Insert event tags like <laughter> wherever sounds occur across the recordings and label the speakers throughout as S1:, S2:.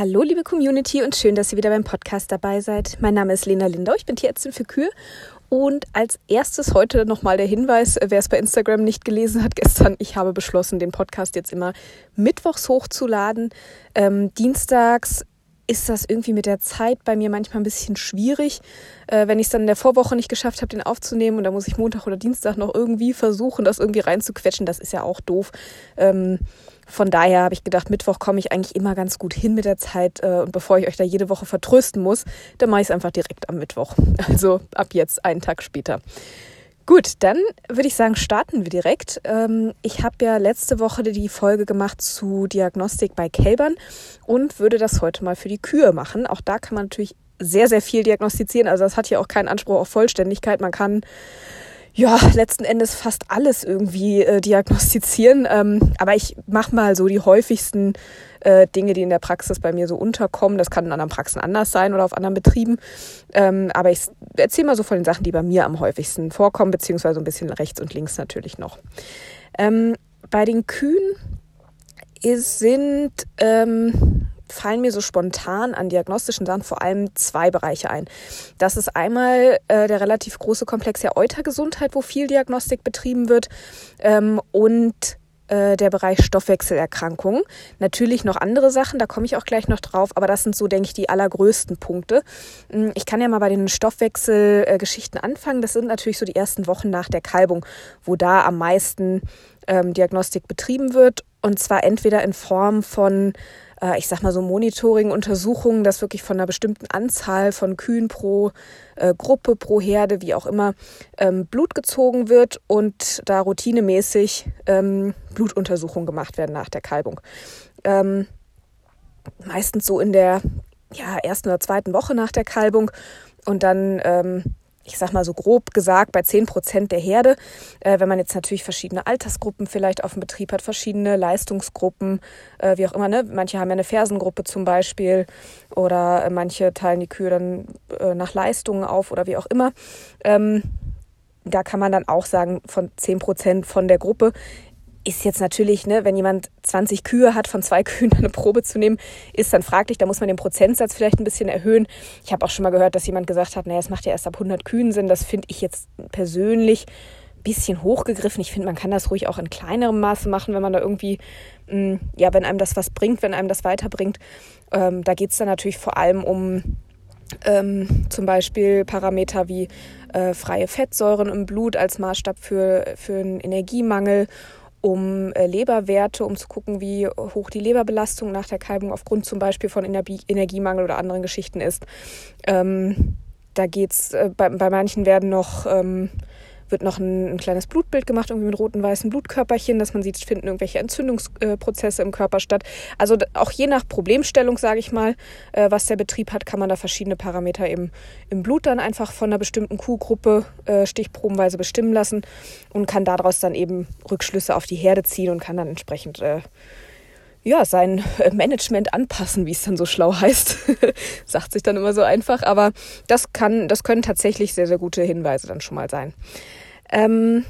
S1: Hallo liebe Community und schön, dass ihr wieder beim Podcast dabei seid. Mein Name ist Lena Lindau, ich bin Tierärztin für Kühe und als erstes heute nochmal der Hinweis, wer es bei Instagram nicht gelesen hat <laughs> gestern, ich habe beschlossen, den Podcast jetzt immer mittwochs hochzuladen. Ähm, dienstags ist das irgendwie mit der Zeit bei mir manchmal ein bisschen schwierig. Äh, wenn ich es dann in der Vorwoche nicht geschafft habe, den aufzunehmen und da muss ich Montag oder Dienstag noch irgendwie versuchen, das irgendwie reinzuquetschen, das ist ja auch doof. Ähm, von daher habe ich gedacht, Mittwoch komme ich eigentlich immer ganz gut hin mit der Zeit. Äh, und bevor ich euch da jede Woche vertrösten muss, dann mache ich es einfach direkt am Mittwoch. <laughs> Also ab jetzt einen Tag später. Gut, dann würde ich sagen, starten wir direkt. Ähm, ich habe ja letzte Woche die Folge gemacht zu Diagnostik bei Kälbern und würde das heute mal für die Kühe machen. Auch da kann man natürlich sehr, sehr viel diagnostizieren. Also das hat hier auch keinen Anspruch auf Vollständigkeit. Man kann ja, letzten Endes fast alles irgendwie äh, diagnostizieren. Ähm, aber ich mache mal so die häufigsten äh, Dinge, die in der Praxis bei mir so unterkommen. Das kann in anderen Praxen anders sein oder auf anderen Betrieben. Ähm, aber ich erzähle mal so von den Sachen, die bei mir am häufigsten vorkommen, beziehungsweise ein bisschen rechts und links natürlich noch. Ähm, bei den Kühen sind ähm, fallen mir so spontan an diagnostischen Sachen vor allem zwei Bereiche ein. Das ist einmal äh, der relativ große Komplex der Eutergesundheit, wo viel Diagnostik betrieben wird ähm, und äh, der Bereich Stoffwechselerkrankungen. Natürlich noch andere Sachen, da komme ich auch gleich noch drauf, aber das sind so, denke ich, die allergrößten Punkte. Hm, ich kann ja mal bei den Stoffwechselgeschichten anfangen. Das sind natürlich so die ersten Wochen nach der Kalbung, wo da am meisten ähm, Diagnostik betrieben wird. Und zwar entweder in Form von äh, ich sag mal so Monitoring-Untersuchungen, dass wirklich von einer bestimmten Anzahl von Kühen pro äh, Gruppe, pro Herde, wie auch immer, ähm, Blut gezogen wird und da routinemäßig ähm, Blutuntersuchungen gemacht werden nach der Kalbung. Ähm, meistens so in der ja, ersten oder zweiten Woche nach der Kalbung und dann ähm, ich sag mal so grob gesagt, bei 10 Prozent der Herde. Äh, wenn man jetzt natürlich verschiedene Altersgruppen vielleicht auf dem Betrieb hat, verschiedene Leistungsgruppen, äh, wie auch immer. Ne? Manche haben ja eine Fersengruppe zum Beispiel oder äh, manche teilen die Kühe dann äh, nach Leistungen auf oder wie auch immer. Ähm, da kann man dann auch sagen, von 10 Prozent von der Gruppe ist jetzt natürlich, ne, wenn jemand 20 Kühe hat, von zwei <laughs> Kühen eine Probe zu nehmen, ist dann fraglich. Da muss man den Prozentsatz vielleicht ein bisschen erhöhen. Ich habe auch schon mal gehört, dass jemand gesagt hat, naja, es macht ja erst ab 100 Kühen Sinn. Das finde ich jetzt persönlich ein bisschen hochgegriffen. Ich finde, man kann das ruhig auch in kleinerem Maße machen, wenn man da irgendwie, mh, mm, ja, wenn einem das was bringt, wenn einem das weiterbringt. Ähm, da geht es dann natürlich vor allem um ähm, zum Beispiel Parameter wie äh, freie Fettsäuren im Blut als Maßstab für, für einen Energiemangel um äh, Leberwerte, um zu gucken, wie hoch die Leberbelastung nach der Kalbung aufgrund zum Beispiel von Energie Energiemangel oder anderen Geschichten ist. Ähm, da geht's, äh, bei, bei manchen werden noch ähm, wird noch ein, ein, kleines Blutbild gemacht, irgendwie mit roten, weißen Blutkörperchen, dass man sieht, finden irgendwelche Entzündungsprozesse im Körper statt. Also auch je nach Problemstellung, sage ich mal, äh, was der Betrieb hat, kann man da verschiedene Parameter eben im Blut dann einfach von einer bestimmten Kuhgruppe äh, stichprobenweise bestimmen lassen und kann daraus dann eben Rückschlüsse auf die Herde ziehen und kann dann entsprechend äh, ja, sein Management anpassen, wie es dann so schlau heißt. <laughs> Sagt sich dann immer so einfach, aber das kann, das können tatsächlich sehr, sehr gute Hinweise dann schon mal sein. Ähm,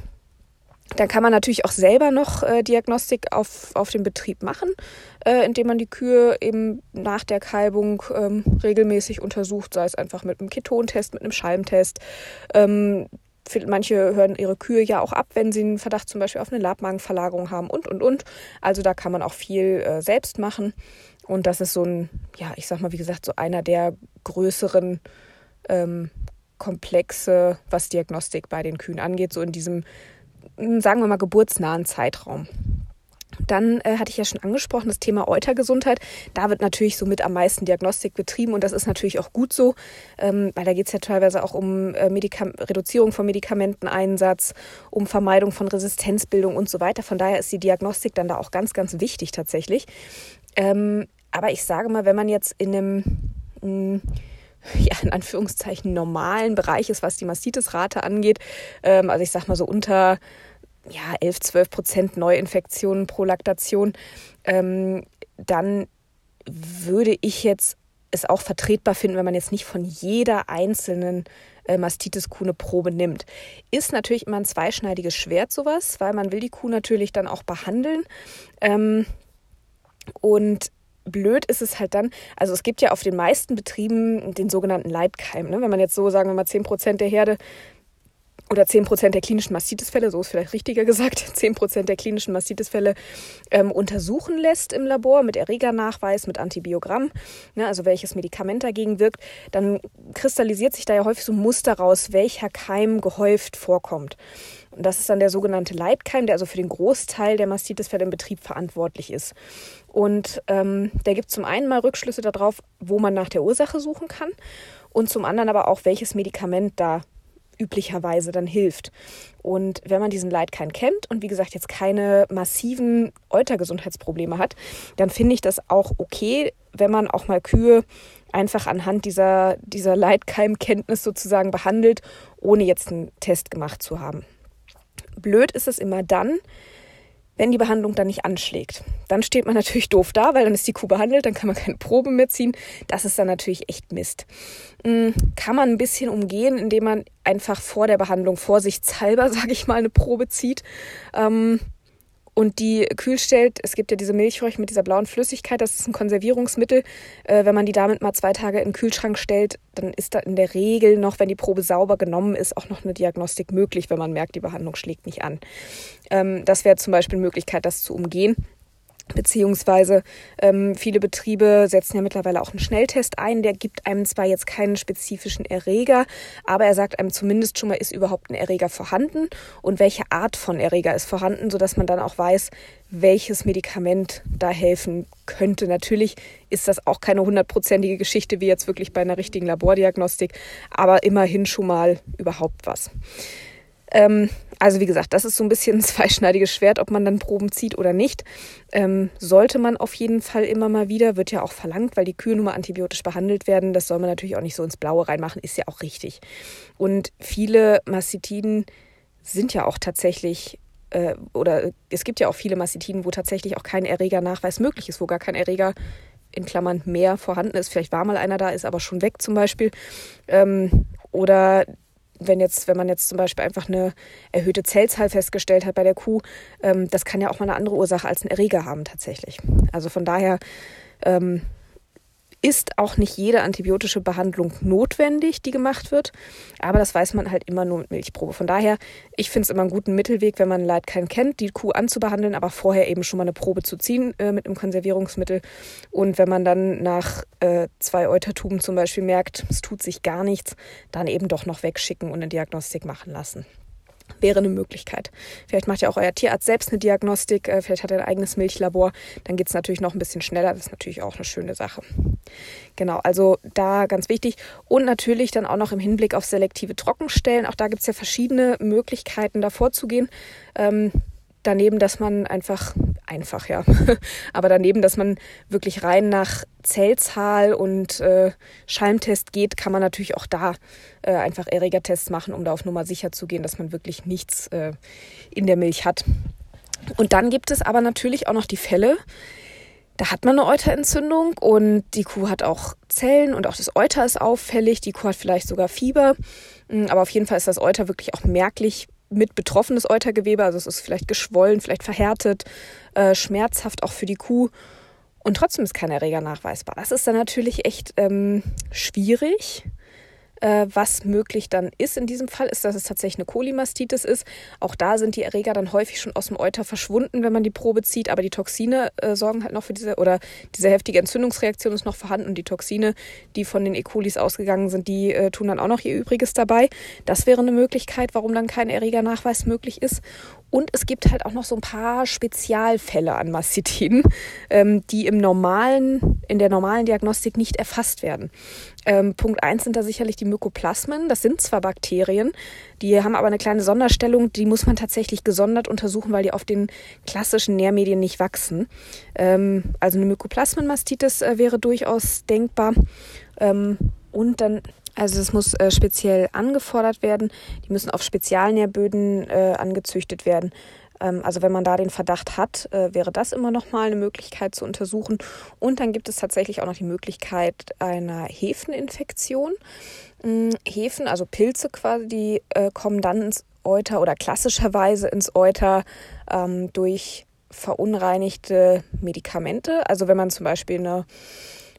S1: dann kann man natürlich auch selber noch äh, Diagnostik auf, auf dem Betrieb machen, äh, indem man die Kühe eben nach der Kalbung ähm, regelmäßig untersucht, sei es einfach mit einem Ketontest, mit einem Schalmtest. Ähm, manche hören ihre Kühe ja auch ab, wenn sie einen Verdacht zum Beispiel auf eine Labmagenverlagerung haben und, und, und. Also da kann man auch viel äh, selbst machen. Und das ist so ein, ja, ich sag mal, wie gesagt, so einer der größeren ähm, Komplexe, was Diagnostik bei den Kühen angeht, so in diesem, sagen wir mal, geburtsnahen Zeitraum. Dann äh, hatte ich ja schon angesprochen, das Thema Eutergesundheit. Da wird natürlich so mit am meisten Diagnostik betrieben und das ist natürlich auch gut so, ähm, weil da geht es ja teilweise auch um äh, Reduzierung von Medikamenteneinsatz, um Vermeidung von Resistenzbildung und so weiter. Von daher ist die Diagnostik dann da auch ganz, ganz wichtig tatsächlich. Ähm, aber ich sage mal, wenn man jetzt in einem hm, ja, in Anführungszeichen normalen Bereich ist, was die Mastitis-Rate angeht. Ähm, also ich sag mal so unter ja, 11, 12 Prozent Neuinfektionen pro Laktation, ähm, dann würde ich jetzt es auch vertretbar finden, wenn man jetzt nicht von jeder einzelnen äh, Mastitis-Kuh eine Probe nimmt. Ist natürlich immer ein zweischneidiges Schwert sowas, weil man will die Kuh natürlich dann auch behandeln. Ähm, und blöd ist es halt dann, also es gibt ja auf den meisten Betrieben den sogenannten Leitkeim. Ne? Wenn man jetzt so, sagen wir mal, 10% der Herde oder 10% der klinischen Mastitis-Fälle, so ist vielleicht richtiger gesagt, <laughs> 10% der klinischen Mastitis-Fälle ähm, untersuchen lässt im Labor mit Erregernachweis, mit Antibiogramm, ne, also welches Medikament dagegen wirkt, dann kristallisiert sich da ja häufig so ein Muster raus, welcher Keim gehäuft vorkommt. Und das ist dann der sogenannte Leitkeim, der also für den Großteil der Mastitis-Fälle im Betrieb verantwortlich ist. Und ähm, der gibt zum einen mal Rückschlüsse darauf, wo man nach der Ursache suchen kann und zum anderen aber auch, welches Medikament da üblicherweise dann hilft. Und wenn man diesen Leitkeim kennt und wie gesagt jetzt keine massiven Eutergesundheitsprobleme hat, dann finde ich das auch okay, wenn man auch mal Kühe einfach anhand dieser, dieser Leitkeimkenntnis sozusagen behandelt, ohne jetzt einen Test gemacht zu haben. Blöd ist es immer dann, wenn die Behandlung dann nicht anschlägt. Dann steht man natürlich doof da, weil dann ist die Kuh behandelt, dann kann man keine Proben mehr ziehen. Das ist dann natürlich echt Mist. Hm, kann man ein bisschen umgehen, indem man einfach vor der Behandlung vorsichtshalber, <laughs> sage ich mal, eine Probe zieht. Ähm, und die kühl. Es gibt ja diese Milchräuch mit dieser blauen Flüssigkeit, das ist ein Konservierungsmittel. Äh, wenn man die damit mal zwei Tage in den Kühlschrank stellt, dann ist da in der Regel noch, wenn die Probe sauber genommen ist, auch noch eine Diagnostik möglich, wenn man merkt, die Behandlung schlägt nicht an. Ähm, das wäre zum Beispiel eine Möglichkeit, das zu umgehen. Beziehungsweise ähm, viele Betriebe setzen ja mittlerweile auch einen Schnelltest ein. Der gibt einem zwar jetzt keinen spezifischen Erreger, aber er sagt einem zumindest schon mal, ist überhaupt ein Erreger vorhanden und welche Art von Erreger ist vorhanden, sodass man dann auch weiß, welches Medikament da helfen könnte. Natürlich ist das auch keine hundertprozentige Geschichte wie jetzt wirklich bei einer richtigen Labordiagnostik, aber immerhin schon mal überhaupt was. Ähm, also wie gesagt, das ist so ein bisschen ein <laughs> zweischneidiges Schwert, ob man dann Proben zieht oder nicht. Ähm, sollte man auf jeden Fall immer mal wieder, wird ja auch verlangt, weil die Kühe nun mal antibiotisch behandelt werden. Das soll man natürlich auch nicht so ins Blaue reinmachen, ist ja auch richtig. Und viele Mastitiden sind ja auch tatsächlich äh, oder es gibt ja auch viele Mastitiden, wo tatsächlich auch kein Erregernachweis möglich ist, wo gar kein Erreger in Klammern mehr vorhanden ist. Vielleicht war mal einer da, ist aber schon weg zum Beispiel. Ähm, oder wenn jetzt, wenn man jetzt zum Beispiel einfach eine erhöhte Zellzahl festgestellt hat bei der Kuh, ähm, das kann ja auch mal eine andere Ursache als ein Erreger haben tatsächlich. Also von daher ähm, ist auch nicht jede antibiotische Behandlung notwendig, die gemacht wird. Aber das weiß man halt immer nur mit Milchprobe. Von daher, ich finde es immer einen guten Mittelweg, wenn man Leitkeim kennt, die Kuh anzubehandeln, aber vorher eben schon mal eine Probe zu ziehen äh, mit einem Konservierungsmittel. Und wenn man dann nach äh, zwei Eutertuben zum Beispiel merkt, es tut sich gar nichts, dann eben doch noch wegschicken und eine Diagnostik machen lassen wäre eine Möglichkeit. Vielleicht macht ja auch euer Tierarzt selbst eine Diagnostik, äh, vielleicht hat er ein eigenes Milchlabor, dann geht es natürlich noch ein bisschen schneller, das ist natürlich auch eine schöne Sache. Genau, also da ganz wichtig. Und natürlich dann auch noch im Hinblick auf selektive Trockenstellen, auch da gibt es ja verschiedene Möglichkeiten, da vorzugehen. Ähm, daneben, dass man einfach, einfach ja, <laughs> aber daneben, dass man wirklich rein nach Zellzahl und äh, Schalmtest geht, kann man natürlich auch da äh, einfach Erregertests machen, um da auf Nummer sicher zu gehen, dass man wirklich nichts äh, in der Milch hat. Und dann gibt es aber natürlich auch noch die Fälle, da hat man eine Euterentzündung und die Kuh hat auch Zellen und auch das Euter ist auffällig. Die Kuh hat vielleicht sogar Fieber, hm, aber auf jeden Fall ist das Euter wirklich auch merklich mit betroffenes Eutergewebe, also es ist vielleicht geschwollen, vielleicht verhärtet, äh, schmerzhaft auch für die Kuh. Und trotzdem ist kein Erreger nachweisbar. Das ist dann natürlich echt ähm, schwierig. Äh, was möglich dann ist in diesem Fall, ist, dass es tatsächlich eine Kolimastitis ist. Auch da sind die Erreger dann häufig schon aus dem Euter verschwunden, wenn man die Probe zieht, aber die Toxine äh, sorgen halt noch für diese, oder diese heftige Entzündungsreaktion ist noch vorhanden und die Toxine, die von den E. colis ausgegangen sind, die äh, tun dann auch noch ihr Übriges dabei. Das wäre eine Möglichkeit, warum dann kein Erregernachweis möglich ist. Und es gibt halt auch noch so ein paar Spezialfälle an Mastitiden, ähm, die im normalen, in der normalen Diagnostik nicht erfasst werden. Ähm, Punkt eins sind da sicherlich die Mykoplasmen. Das sind zwar Bakterien, die haben aber eine kleine Sonderstellung, die muss man tatsächlich gesondert untersuchen, weil die auf den klassischen Nährmedien nicht wachsen. Ähm, also eine Mykoplasmenmastitis äh, wäre durchaus denkbar. Ähm, und dann also es muss äh, speziell angefordert werden. Die müssen auf Spezialnährböden äh, angezüchtet werden. Ähm, also wenn man da den Verdacht hat, äh, wäre das immer noch mal eine Möglichkeit zu untersuchen. Und dann gibt es tatsächlich auch noch die Möglichkeit einer Hefeninfektion. Ähm, Hefen, also Pilze quasi, die äh, kommen dann ins Euter oder klassischerweise ins Euter ähm, durch verunreinigte Medikamente. Also wenn man zum Beispiel eine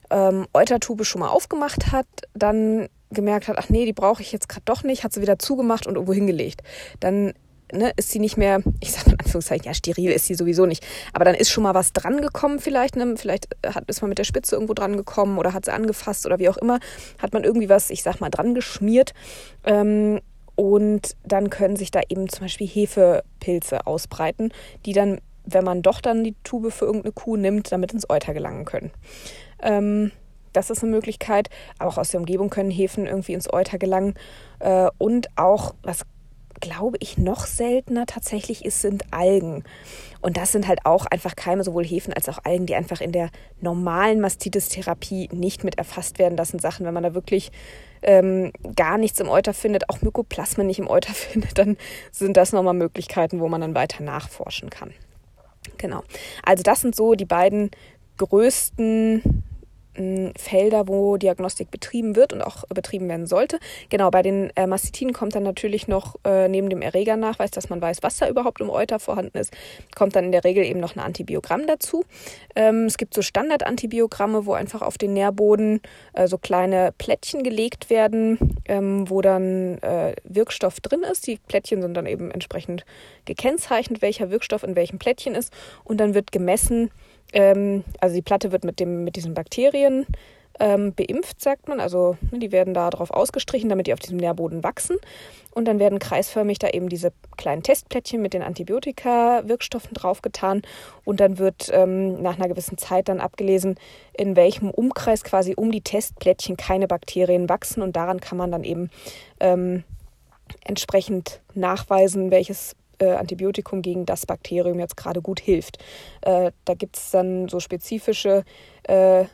S1: ähm, Eutertube schon mal aufgemacht hat, dann gemerkt hat, ach nee, die brauche ich jetzt gerade doch nicht, hat sie wieder zugemacht und irgendwo hingelegt. Dann ne, ist sie nicht mehr, <laughs> ich sage in Anführungszeichen, ja, steril ist sie sowieso nicht. Aber dann ist schon mal was dran gekommen vielleicht. Ne? Vielleicht hat, ist man mit der Spitze irgendwo dran gekommen oder hat sie angefasst oder wie auch immer. Hat man irgendwie was, ich sag mal, dran geschmiert. Ähm, und dann können sich da eben zum Beispiel Hefepilze ausbreiten, die dann, wenn man doch dann die Tube für irgendeine Kuh nimmt, damit ins Euter gelangen können. Ähm, das ist eine Möglichkeit. Aber auch aus der Umgebung können Hefen irgendwie ins Euter gelangen. Äh, und auch, was glaube ich, noch seltener tatsächlich ist, sind Algen. Und das sind halt auch einfach Keime, sowohl Hefen als auch Algen, die einfach in der normalen Mastitis-Therapie nicht mit erfasst werden. Das sind Sachen, wenn man da wirklich ähm, gar nichts im Euter findet, auch Mykoplasmen nicht im Euter <laughs> findet, dann sind das nochmal Möglichkeiten, wo man dann weiter nachforschen kann. Genau. Also das sind so die beiden größten Felder, wo Diagnostik betrieben wird und auch betrieben werden sollte. Genau, bei den äh, Mastitiden kommt dann natürlich noch äh, neben dem Erregernachweis, dass man weiß, was da überhaupt im Euter vorhanden ist, kommt dann in der Regel eben noch ein Antibiogramm dazu. Ähm, es gibt so Standardantibiogramme, wo einfach auf den Nährboden äh, so kleine Plättchen gelegt werden, ähm, wo dann äh, Wirkstoff drin ist. Die Plättchen sind dann eben entsprechend gekennzeichnet, welcher Wirkstoff in welchem Plättchen ist und dann wird gemessen, ähm, also die Platte wird mit, dem, mit diesen Bakterien ähm, beimpft, sagt man. Also ne, die werden da drauf ausgestrichen, damit die auf diesem Nährboden wachsen. Und dann werden kreisförmig da eben diese kleinen Testplättchen mit den Antibiotika-Wirkstoffen draufgetan. Und dann wird ähm, nach einer gewissen Zeit dann abgelesen, in welchem Umkreis quasi um die Testplättchen keine Bakterien wachsen. Und daran kann man dann eben ähm, entsprechend nachweisen, welches äh, Antibiotikum gegen das Bakterium jetzt gerade gut hilft. Äh, da gibt es dann so spezifische, äh,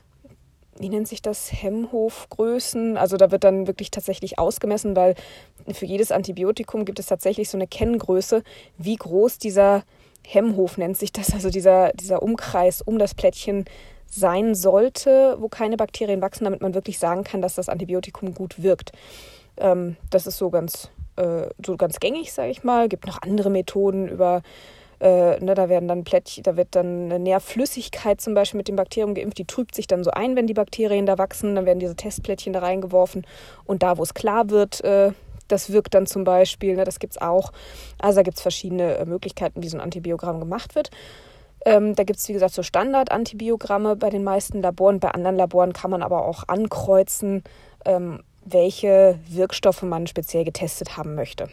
S1: wie nennt sich das, Hemmhofgrößen. Also da wird dann wirklich tatsächlich ausgemessen, weil für jedes Antibiotikum gibt es tatsächlich so eine Kenngröße, wie groß dieser Hemmhof nennt sich das, <laughs> also dieser, dieser Umkreis um das Plättchen sein sollte, wo keine Bakterien wachsen, damit man wirklich sagen kann, dass das Antibiotikum gut wirkt. Ähm, das ist so ganz äh, so ganz gängig, sage ich mal. Gibt noch andere Methoden über äh, ne, da werden dann Plättchen, da wird dann eine Nährflüssigkeit zum Beispiel mit dem Bakterium geimpft, die trübt sich dann so ein, wenn die Bakterien da wachsen, dann werden diese Testplättchen da reingeworfen und da, wo es klar wird, äh, das wirkt dann zum Beispiel, ne, das gibt es auch. Also da gibt es verschiedene äh, Möglichkeiten, wie so ein Antibiogramm gemacht wird. Ähm, da gibt es, wie gesagt, so Standard-Antibiogramme bei den meisten Laboren. Bei anderen Laboren kann man aber auch ankreuzen, ähm, welche Wirkstoffe man speziell getestet haben möchte.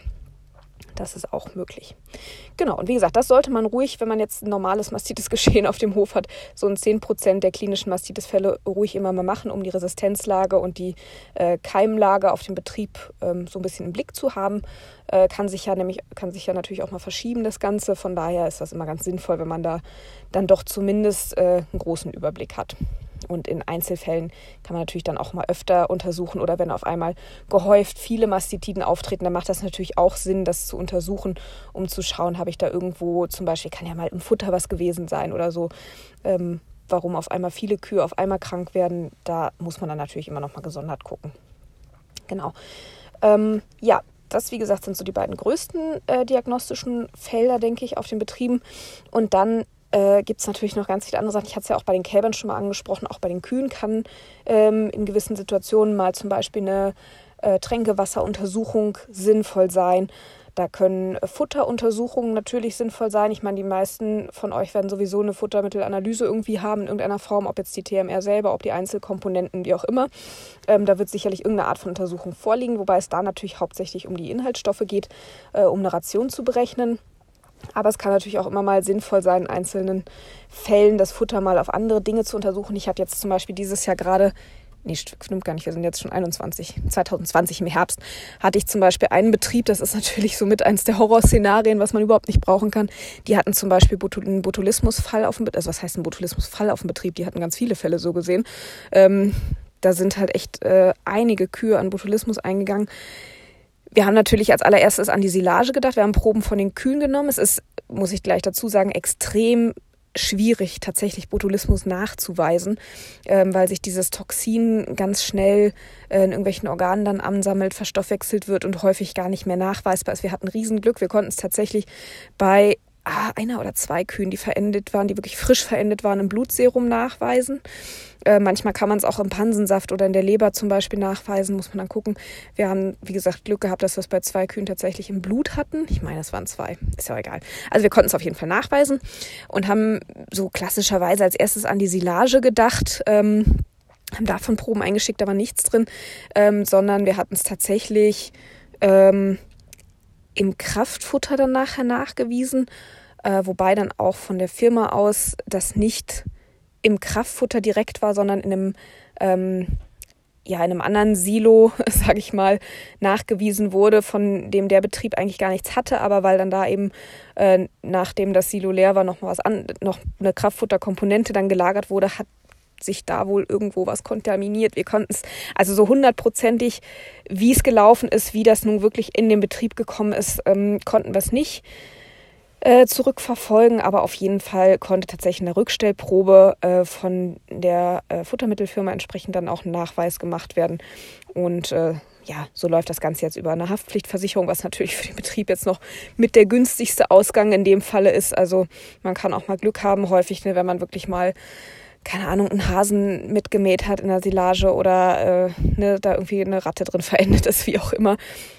S1: Das ist auch möglich. Genau, und wie gesagt, das sollte man ruhig, wenn man jetzt ein normales Mastitis-Geschehen auf dem Hof hat, so ein 10% der klinischen Mastitis-Fälle ruhig immer mal machen, um die Resistenzlage und die äh, Keimlage auf dem Betrieb ähm, so ein bisschen im Blick zu haben. Äh, kann sich ja nämlich, kann sich ja natürlich auch mal verschieben, das Ganze. Von daher ist das immer ganz sinnvoll, wenn man da dann doch zumindest äh, einen großen Überblick hat. Und in Einzelfällen kann man natürlich dann auch mal öfter untersuchen oder wenn auf einmal gehäuft viele Mastitiden auftreten, dann macht das natürlich auch Sinn, das zu untersuchen, um zu schauen, habe ich da irgendwo zum Beispiel, kann ja mal im Futter was gewesen sein oder so. Ähm, warum auf einmal viele Kühe auf einmal krank werden, da muss man dann natürlich immer noch mal gesondert gucken. Genau. Ähm, ja, das, wie gesagt, sind so die beiden größten äh, diagnostischen Felder, denke ich, auf den Betrieben. Und dann äh, gibt es natürlich noch ganz viele andere Sachen. Ich hatte es ja auch bei den Kälbern schon mal angesprochen, auch bei den Kühen kann ähm, in gewissen Situationen mal zum Beispiel eine äh, Tränkewasseruntersuchung sinnvoll sein. Da können Futteruntersuchungen natürlich sinnvoll sein. Ich meine, die meisten von euch werden sowieso eine Futtermittelanalyse irgendwie haben in irgendeiner Form, ob jetzt die TMR selber, ob die Einzelkomponenten, wie auch immer. Ähm, da wird sicherlich irgendeine Art von Untersuchung vorliegen, wobei es da natürlich hauptsächlich um die Inhaltsstoffe geht, äh, um eine Ration zu berechnen. Aber es kann natürlich auch immer mal sinnvoll sein, in einzelnen Fällen das Futter mal auf andere Dinge zu untersuchen. Ich habe jetzt zum Beispiel dieses Jahr gerade, nee, stimmt gar nicht, wir sind jetzt schon 21, 2020 im Herbst, hatte ich zum Beispiel einen Betrieb, das ist natürlich somit eins der Horrorszenarien, was man überhaupt nicht brauchen kann. Die hatten zum Beispiel einen Botulismusfall auf dem Betrieb, also was heißt ein Botulismusfall auf dem Betrieb? Die hatten ganz viele Fälle so gesehen. Ähm, da sind halt echt äh, einige Kühe an Botulismus eingegangen wir haben natürlich als allererstes an die Silage gedacht. Wir haben Proben von den Kühen genommen. Es ist, muss ich gleich dazu sagen, extrem schwierig, tatsächlich Botulismus nachzuweisen, ähm, weil sich dieses Toxin ganz schnell äh, in irgendwelchen Organen dann ansammelt, verstoffwechselt wird und häufig gar nicht mehr nachweisbar ist. Wir hatten Riesenglück. Wir konnten es tatsächlich bei ah, einer oder zwei Kühen, die verendet waren, die wirklich frisch verendet waren, im Blutserum nachweisen. Äh, manchmal kann man es auch im Pansensaft oder in der Leber zum Beispiel nachweisen, muss man dann gucken. Wir haben, wie gesagt, Glück gehabt, dass wir es bei zwei Kühen tatsächlich im Blut hatten. Ich meine, es waren zwei, ist ja egal. Also wir konnten es auf jeden Fall nachweisen und haben so klassischerweise als erstes an die Silage gedacht. Ähm, haben davon Proben eingeschickt, war nichts drin, ähm, sondern wir hatten es tatsächlich ähm, im Kraftfutter dann nachher nachgewiesen, äh, wobei dann auch von der Firma aus das nicht im Kraftfutter direkt war, sondern in einem ähm, ja, in einem anderen Silo, <laughs> sage ich mal, nachgewiesen wurde, von dem der Betrieb eigentlich gar nichts hatte, aber weil dann da eben, äh, nachdem das Silo leer war, noch mal was an, noch eine Kraftfutterkomponente dann gelagert wurde, hat sich da wohl irgendwo was kontaminiert. Wir konnten es also so hundertprozentig, wie es gelaufen ist, wie das nun wirklich in den Betrieb gekommen ist, ähm, konnten wir es nicht äh, zurückverfolgen, aber auf jeden Fall konnte tatsächlich eine Rückstellprobe äh, von der äh, Futtermittelfirma entsprechend dann auch ein Nachweis gemacht werden. Und äh, ja, so läuft das Ganze jetzt über eine Haftpflichtversicherung, was natürlich für den Betrieb jetzt noch mit der günstigste Ausgang in dem Falle ist. Also man kann auch mal Glück haben, häufig, ne, wenn man wirklich mal keine Ahnung, einen Hasen mitgemäht hat in der Silage oder äh, ne, da irgendwie eine Ratte drin verendet ist, wie auch immer,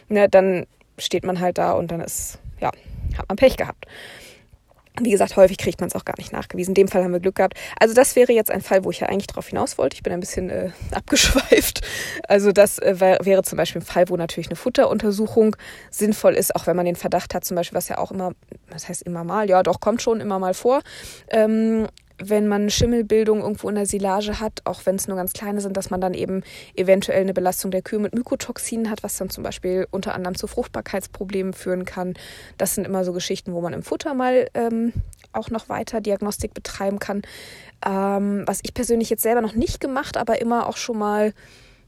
S1: ne, dann steht man halt da und dann ist, ja, hat man Pech gehabt. Wie gesagt, häufig kriegt man es auch gar nicht nachgewiesen. In dem Fall haben wir Glück gehabt. Also das wäre jetzt ein Fall, wo ich ja eigentlich drauf hinaus wollte. Ich bin ein bisschen äh, <laughs> abgeschweift. Also das äh, wär, wäre zum Beispiel ein Fall, wo natürlich eine Futteruntersuchung sinnvoll ist, auch wenn man den Verdacht hat, zum Beispiel, was ja auch immer, was heißt immer mal, ja doch, kommt schon immer mal vor, ähm, wenn man Schimmelbildung irgendwo in der Silage hat, auch wenn es nur ganz kleine sind, dass man dann eben eventuell eine Belastung der Kühe mit Mykotoxinen hat, was dann zum Beispiel unter anderem zu Fruchtbarkeitsproblemen führen kann. Das sind immer so Geschichten, wo man im Futter mal ähm, auch noch weiter Diagnostik betreiben kann. Ähm, was ich persönlich jetzt selber noch nicht gemacht, aber immer auch schon mal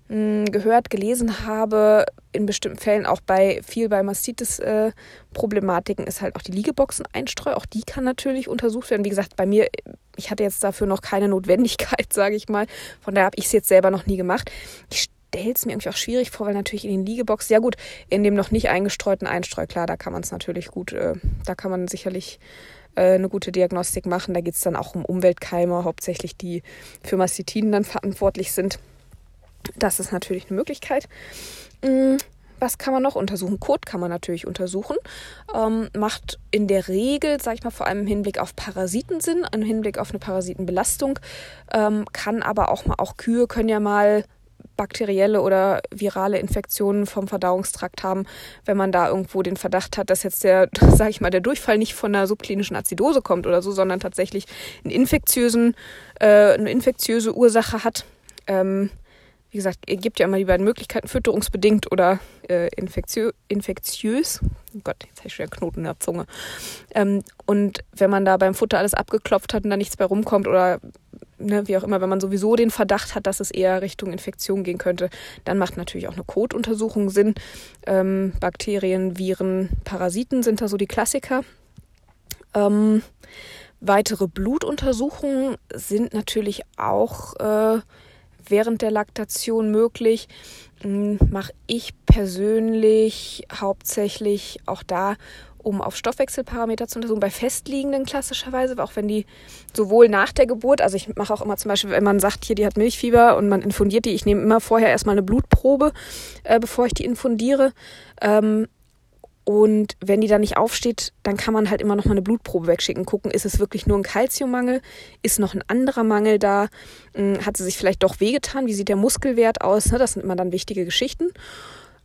S1: gehört, gelesen habe, in bestimmten Fällen auch bei viel bei Mastitis-Problematiken äh, ist halt auch die Liegeboxen-Einstreu. Auch die kann natürlich untersucht werden. Wie gesagt, bei mir, ich hatte jetzt dafür noch keine Notwendigkeit, <laughs> sage ich mal. Von daher habe ich es jetzt selber noch nie gemacht. Ich stelle es mir irgendwie auch schwierig vor, weil natürlich in den Liegeboxen, ja gut, in dem noch nicht eingestreuten Einstreu, klar, da kann man es natürlich gut, äh, da kann man sicherlich äh, eine gute Diagnostik machen. Da geht es dann auch um Umweltkeime, hauptsächlich die für Mastitiden dann verantwortlich sind. Das ist natürlich eine Möglichkeit. Mm, was kann man noch untersuchen? Kot kann man natürlich untersuchen. Ähm, macht in der Regel, sage ich mal, vor allem im Hinblick auf Parasiten Sinn, im Hinblick auf eine Parasitenbelastung. Ähm, kann aber auch mal, auch Kühe können ja mal bakterielle oder virale Infektionen vom Verdauungstrakt haben, wenn man da irgendwo den Verdacht hat, dass jetzt der, <laughs> sage ich mal, der Durchfall nicht von einer subklinischen Azidose kommt oder so, sondern tatsächlich einen infektiösen, äh, eine infektiöse Ursache hat. Ähm, wie gesagt, ihr gebt ja immer die beiden Möglichkeiten, fütterungsbedingt oder äh, infektiö infektiös. Oh Gott, jetzt habe ich schon einen Knoten in der Zunge. Ähm, und wenn man da beim Futter alles abgeklopft hat und da nichts bei rumkommt oder ne, wie auch immer, wenn man sowieso den Verdacht hat, dass es eher Richtung Infektion gehen könnte, dann macht natürlich auch eine Kotuntersuchung Sinn. Ähm, Bakterien, Viren, Parasiten sind da so die Klassiker. Ähm, weitere Blutuntersuchungen sind natürlich auch äh, während der Laktation möglich. Hm, Mache ich persönlich hauptsächlich auch da, um auf Stoffwechselparameter zu untersuchen, bei Festliegenden klassischerweise, auch wenn die sowohl nach der Geburt, also ich mache auch immer zum Beispiel, wenn man sagt, hier, die hat Milchfieber und man infundiert die, ich nehme immer vorher erstmal eine Blutprobe, äh, bevor ich die infundiere. Ähm, und wenn die dann nicht aufsteht, dann kann man halt immer noch mal eine Blutprobe wegschicken, gucken, ist es wirklich nur ein Kalziummangel, ist noch ein anderer Mangel da, hm, hat sie sich vielleicht doch wehgetan, wie sieht der Muskelwert aus, ne? das sind immer dann wichtige Geschichten.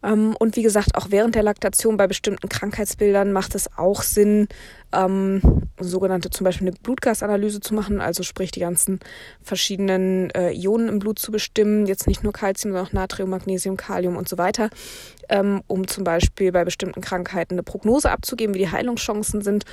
S1: Ähm, und wie gesagt, auch während der Laktation bei bestimmten Krankheitsbildern macht es auch Sinn, ähm, sogenannte zum Beispiel eine Blutgasanalyse zu machen, also sprich die ganzen verschiedenen äh, Ionen im Blut zu bestimmen, jetzt nicht nur Kalzium, sondern auch Natrium, Magnesium, Kalium und so weiter, ähm, um zum Beispiel bei bestimmten Krankheiten eine Prognose abzugeben, wie die Heilungschancen sind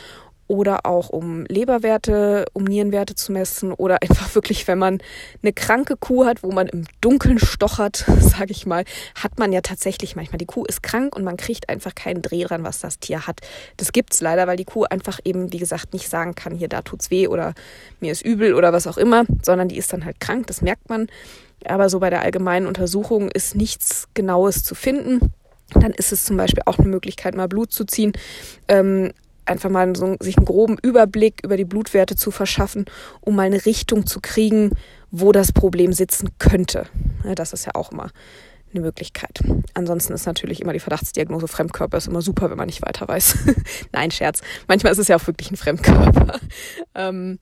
S1: oder auch um Leberwerte, um Nierenwerte zu messen oder <laughs> einfach wirklich, wenn man eine kranke Kuh hat, wo man im Dunkeln stochert, <laughs> sage ich mal, hat man ja tatsächlich manchmal die Kuh ist krank und man kriegt einfach keinen Dreh dran, was das Tier hat. Das gibt's leider, weil die Kuh einfach eben, wie gesagt, nicht sagen kann, hier da tut's weh oder mir ist übel oder was auch immer, sondern die ist dann halt krank, das merkt man. Aber so bei der allgemeinen Untersuchung ist nichts Genaues zu finden. Dann ist es zum Beispiel auch eine Möglichkeit, mal Blut zu ziehen. Ähm, einfach mal so, sich einen groben Überblick über die Blutwerte zu verschaffen, um mal eine Richtung zu kriegen, wo das Problem sitzen könnte. Ja, das ist ja auch immer eine Möglichkeit. Ansonsten ist natürlich immer die Verdachtsdiagnose Fremdkörper ist immer super, wenn man nicht weiter weiß. <laughs> Nein, Scherz. Manchmal ist es ja auch wirklich ein Fremdkörper. <laughs> ähm,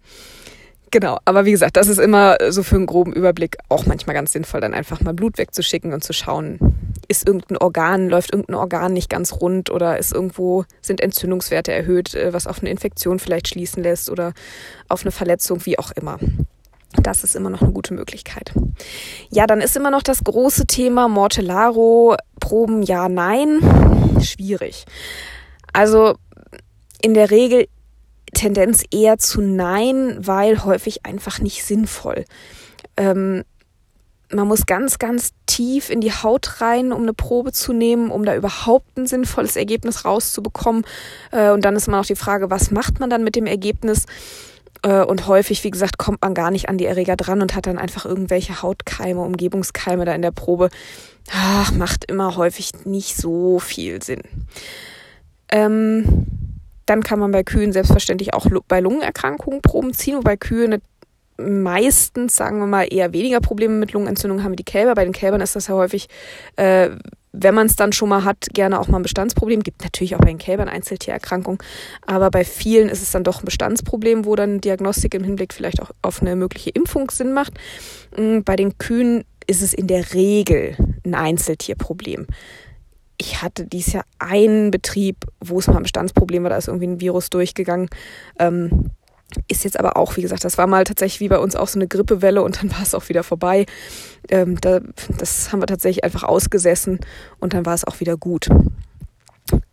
S1: genau, aber wie gesagt, das ist immer so für einen groben Überblick auch manchmal ganz sinnvoll, dann einfach mal Blut wegzuschicken und zu schauen, ist irgendein Organ, läuft irgendein Organ nicht ganz rund oder ist irgendwo, sind Entzündungswerte erhöht, äh, was auf eine Infektion vielleicht schließen lässt oder auf eine Verletzung, wie auch immer. Das ist immer noch eine gute Möglichkeit. Ja, dann ist immer noch das große Thema Mortellaro, Proben ja, nein. Schwierig. Also in der Regel Tendenz eher zu nein, weil häufig einfach nicht sinnvoll. Ähm, man muss ganz, ganz tief in die Haut rein, um eine Probe zu nehmen, um da überhaupt ein sinnvolles Ergebnis rauszubekommen. Äh, und dann ist immer noch die Frage, was macht man dann mit dem Ergebnis? Äh, und häufig, wie gesagt, kommt man gar nicht an die Erreger dran und hat dann einfach irgendwelche Hautkeime, Umgebungskeime da in der Probe. Ach, macht immer häufig nicht so viel Sinn. Ähm, dann kann man bei Kühen selbstverständlich auch bei Lungenerkrankungen Proben ziehen, wobei Kühe eine meistens, sagen wir mal, eher weniger Probleme mit Lungenentzündung haben wie die Kälber. Bei den Kälbern ist das ja häufig, äh, wenn man es dann schon mal hat, gerne auch mal ein Bestandsproblem. Gibt natürlich auch bei den Kälbern Einzeltiererkrankungen, aber bei vielen ist es dann doch ein Bestandsproblem, wo dann Diagnostik im Hinblick vielleicht auch auf eine mögliche Impfung Sinn macht. Mm, bei den Kühen ist es in der Regel ein Einzeltierproblem. Ich hatte dies Jahr einen Betrieb, wo es mal ein Bestandsproblem war, da ist irgendwie ein Virus durchgegangen. Ähm, ist jetzt aber auch, wie gesagt, das war mal tatsächlich wie bei uns auch so eine Grippewelle und dann war es auch wieder vorbei. Ähm, da, das haben wir tatsächlich einfach ausgesessen und dann war es auch wieder gut.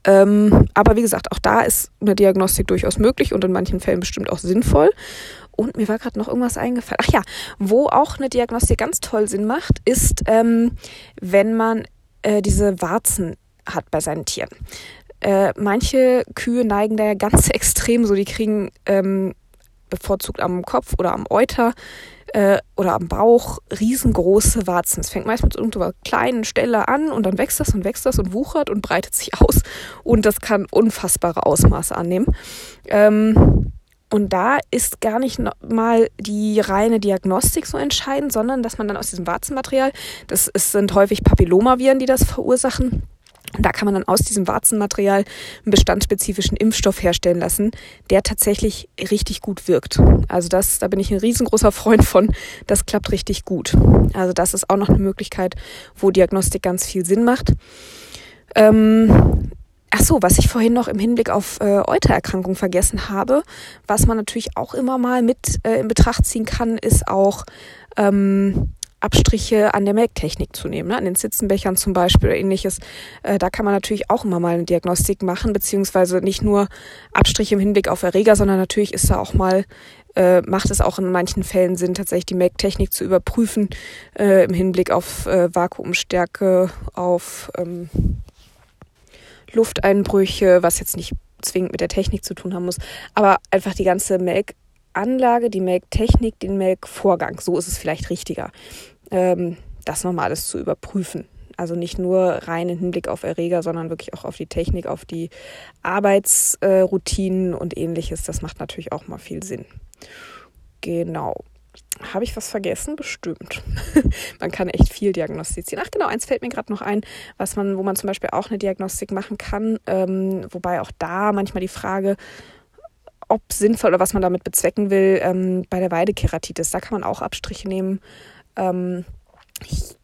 S1: Ähm, aber wie gesagt, auch da ist eine Diagnostik durchaus möglich und in manchen Fällen bestimmt auch sinnvoll. Und mir war gerade noch irgendwas eingefallen. Ach ja, wo auch eine Diagnostik ganz toll Sinn macht, ist, ähm, wenn man äh, diese Warzen hat bei seinen Tieren. Äh, manche Kühe neigen da ja ganz <laughs> extrem so, die kriegen ähm, bevorzugt am Kopf oder am Euter äh, oder am Bauch riesengroße Warzen. Es fängt meist mit irgendeiner kleinen Stelle an und dann wächst das und wächst das und wuchert und breitet sich <laughs> aus und das kann unfassbare Ausmaße annehmen. Ähm, und da ist gar nicht mal die reine Diagnostik so entscheidend, sondern dass man dann aus diesem Warzenmaterial, das ist, sind häufig Papillomaviren, die das verursachen, da kann man dann aus diesem Warzenmaterial einen bestandsspezifischen Impfstoff herstellen lassen, der tatsächlich richtig gut wirkt. Also das, da bin ich ein riesengroßer Freund von. Das klappt richtig gut. Also das ist auch noch eine Möglichkeit, wo Diagnostik ganz viel Sinn macht. Ähm, Ach so, was ich vorhin noch im Hinblick auf äh, Eutererkrankung vergessen habe, was man natürlich auch immer mal mit äh, in Betracht ziehen kann, ist auch ähm, Abstriche an der Melktechnik zu nehmen, ne? an den Sitzenbechern zum Beispiel oder ähnliches. Äh, da kann man natürlich auch immer mal eine Diagnostik machen, beziehungsweise nicht nur Abstriche im Hinblick auf Erreger, sondern natürlich ist da auch mal, äh, macht es auch in manchen Fällen Sinn, tatsächlich die Melktechnik zu überprüfen äh, im Hinblick auf äh, Vakuumstärke, auf ähm, Lufteinbrüche, was jetzt nicht zwingend mit der Technik zu tun haben muss, aber einfach die ganze Melkanlage, die Melktechnik, den Melkvorgang, so ist es vielleicht richtiger ähm, das nochmal alles zu überprüfen. Also nicht nur rein im Hinblick auf Erreger, sondern wirklich auch auf die Technik, auf die Arbeitsroutinen und ähnliches. Das macht natürlich auch mal viel Sinn. Genau. Habe ich was vergessen? Bestimmt. <laughs> man kann echt viel diagnostizieren. Ach genau, eins fällt mir gerade noch ein, was man, wo man zum Beispiel auch eine Diagnostik machen kann. Ähm, wobei auch da manchmal die Frage, ob sinnvoll oder was man damit bezwecken will, ähm, bei der Weidekeratitis. Da kann man auch Abstriche nehmen ähm, ich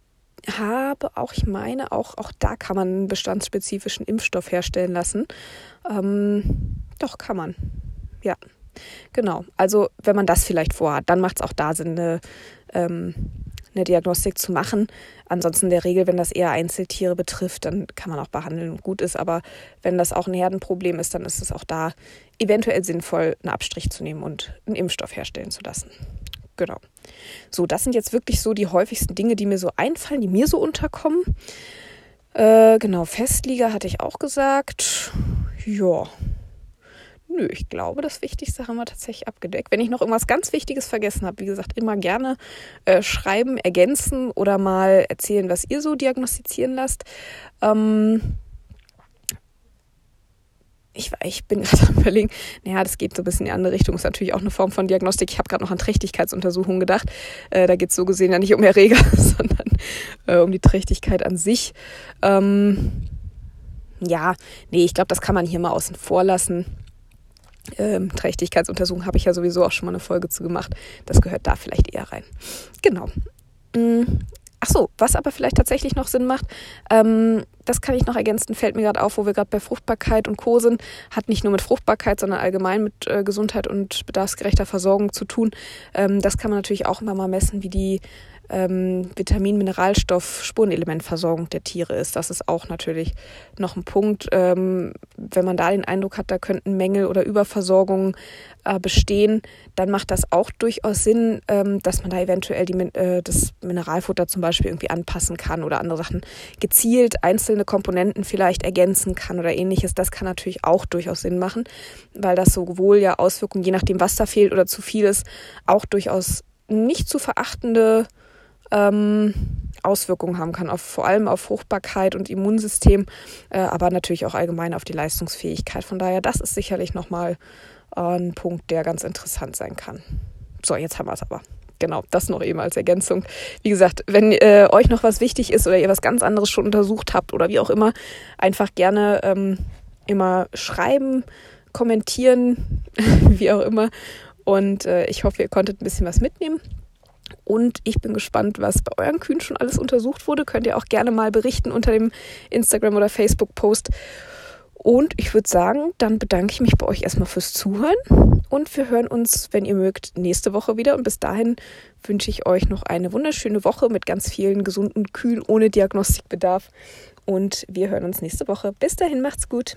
S1: habe auch, ich meine, auch, auch da kann man einen bestandsspezifischen Impfstoff herstellen lassen. Ähm, doch, kann man. Ja, genau. Also, wenn man das vielleicht vorhat, dann macht es auch da Sinn, eine, ähm, eine Diagnostik zu machen. Ansonsten in der Regel, wenn das eher Einzeltiere betrifft, dann kann man auch behandeln und gut ist. Aber wenn das auch ein Herdenproblem ist, dann ist es auch da eventuell sinnvoll, einen Abstrich zu nehmen und einen Impfstoff herstellen zu lassen. Genau. So, das sind jetzt wirklich so die häufigsten Dinge, die mir so einfallen, die mir so unterkommen. Äh, genau, Festlieger hatte ich auch gesagt. Ja. Nö, ich glaube, das Wichtigste haben wir tatsächlich abgedeckt. Wenn ich noch irgendwas ganz Wichtiges vergessen habe, wie gesagt, immer gerne äh, schreiben, ergänzen oder mal erzählen, was ihr so diagnostizieren lasst. Ähm, ich, ich bin gerade <laughs> am überlegen, naja, das geht so ein bisschen in die andere Richtung. Ist natürlich auch eine Form von Diagnostik. Ich habe gerade noch an Trächtigkeitsuntersuchungen gedacht. Äh, da geht es so gesehen ja nicht um Erreger, <laughs> sondern äh, um die Trächtigkeit an sich. Ähm, ja, nee, ich glaube, das kann man hier mal außen vor lassen. Ähm, Trächtigkeitsuntersuchung habe ich ja sowieso auch schon mal eine Folge zu gemacht. Das gehört da vielleicht eher rein. Genau. Ach so, was aber vielleicht tatsächlich noch Sinn macht, ähm, das kann ich noch ergänzen, fällt mir gerade auf, wo wir gerade bei Fruchtbarkeit und Co. sind, hat nicht nur mit Fruchtbarkeit, sondern allgemein mit äh, Gesundheit und bedarfsgerechter Versorgung zu tun. Ähm, das kann man natürlich auch immer mal messen, wie die ähm, Vitamin-, Mineralstoff-, Spurenelementversorgung der Tiere ist. Das ist auch natürlich noch ein Punkt. Ähm, wenn man da den Eindruck hat, da könnten Mängel oder Überversorgungen äh, bestehen, dann macht das auch durchaus Sinn, ähm, dass man da eventuell die, äh, das Mineralfutter zum Beispiel irgendwie anpassen kann oder andere Sachen gezielt einzelne Komponenten vielleicht ergänzen kann oder ähnliches. Das kann natürlich auch durchaus Sinn machen, weil das sowohl ja Auswirkungen, je nachdem, was da fehlt oder zu viel ist, auch durchaus nicht zu verachtende ähm, Auswirkungen haben kann, auf, vor allem auf Fruchtbarkeit und Immunsystem, äh, aber natürlich auch allgemein auf die Leistungsfähigkeit. Von daher, das ist sicherlich nochmal äh, ein Punkt, der ganz interessant sein kann. So, jetzt haben wir es aber. Genau, das noch eben als Ergänzung. Wie gesagt, wenn äh, euch noch was wichtig ist oder ihr was ganz anderes schon untersucht habt oder wie auch immer, einfach gerne ähm, immer schreiben, kommentieren, <laughs> wie auch immer. Und äh, ich hoffe, ihr konntet ein bisschen was mitnehmen. Und ich bin gespannt, was bei euren Kühen schon alles untersucht wurde. Könnt ihr auch gerne mal berichten unter dem Instagram- oder Facebook-Post. Und ich würde sagen, dann bedanke ich mich bei euch erstmal fürs Zuhören. Und wir hören uns, wenn ihr mögt, nächste Woche wieder. Und bis dahin wünsche ich euch noch eine wunderschöne Woche mit ganz vielen gesunden Kühen ohne Diagnostikbedarf. Und wir hören uns nächste Woche. Bis dahin, macht's gut.